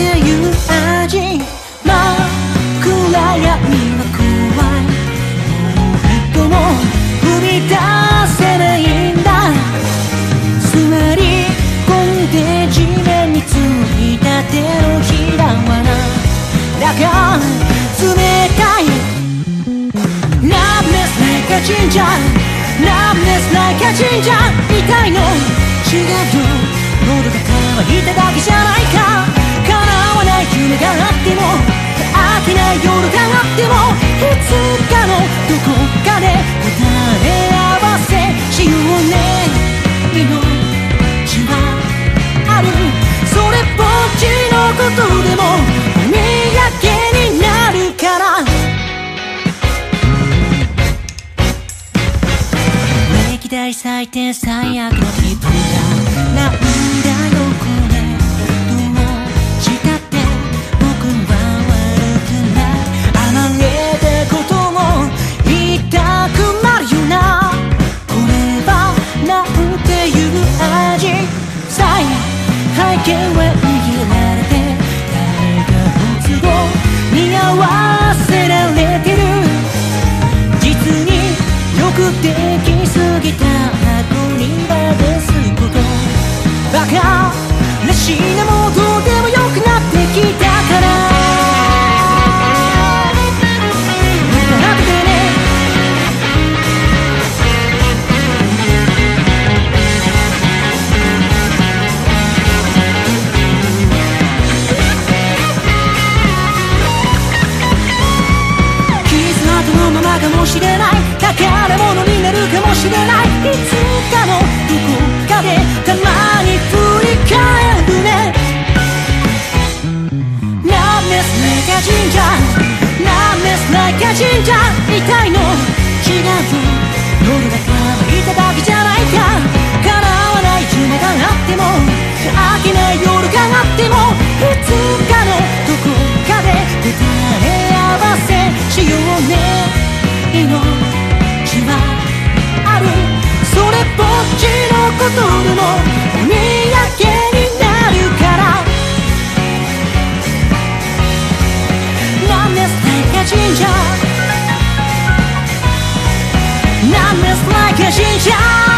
っ暗闇は怖い。もうも踏み出せないんだ。座り込んで地面についた手のひらはな。だ冷たい。Numbness like a ginger Numbness like a ginger 痛いの。違うよ喉が渇いただけじゃない。夜があってもいつかのどこかで答え合わせしようね。命はあるそれっぽっちのことでもお土産になるから。歴代最低最悪の気分がなん。get wet. もしれない。宝物になるかもしれない。いつかのどこかでたまに振り返るね。Numbness like a ginger Numbness like a ginger 痛いの。違う夜が乾いただけじゃないか。叶わない夢があっても。飽きない夜があっても。いつかのどこかで答え合わせしようね。Xin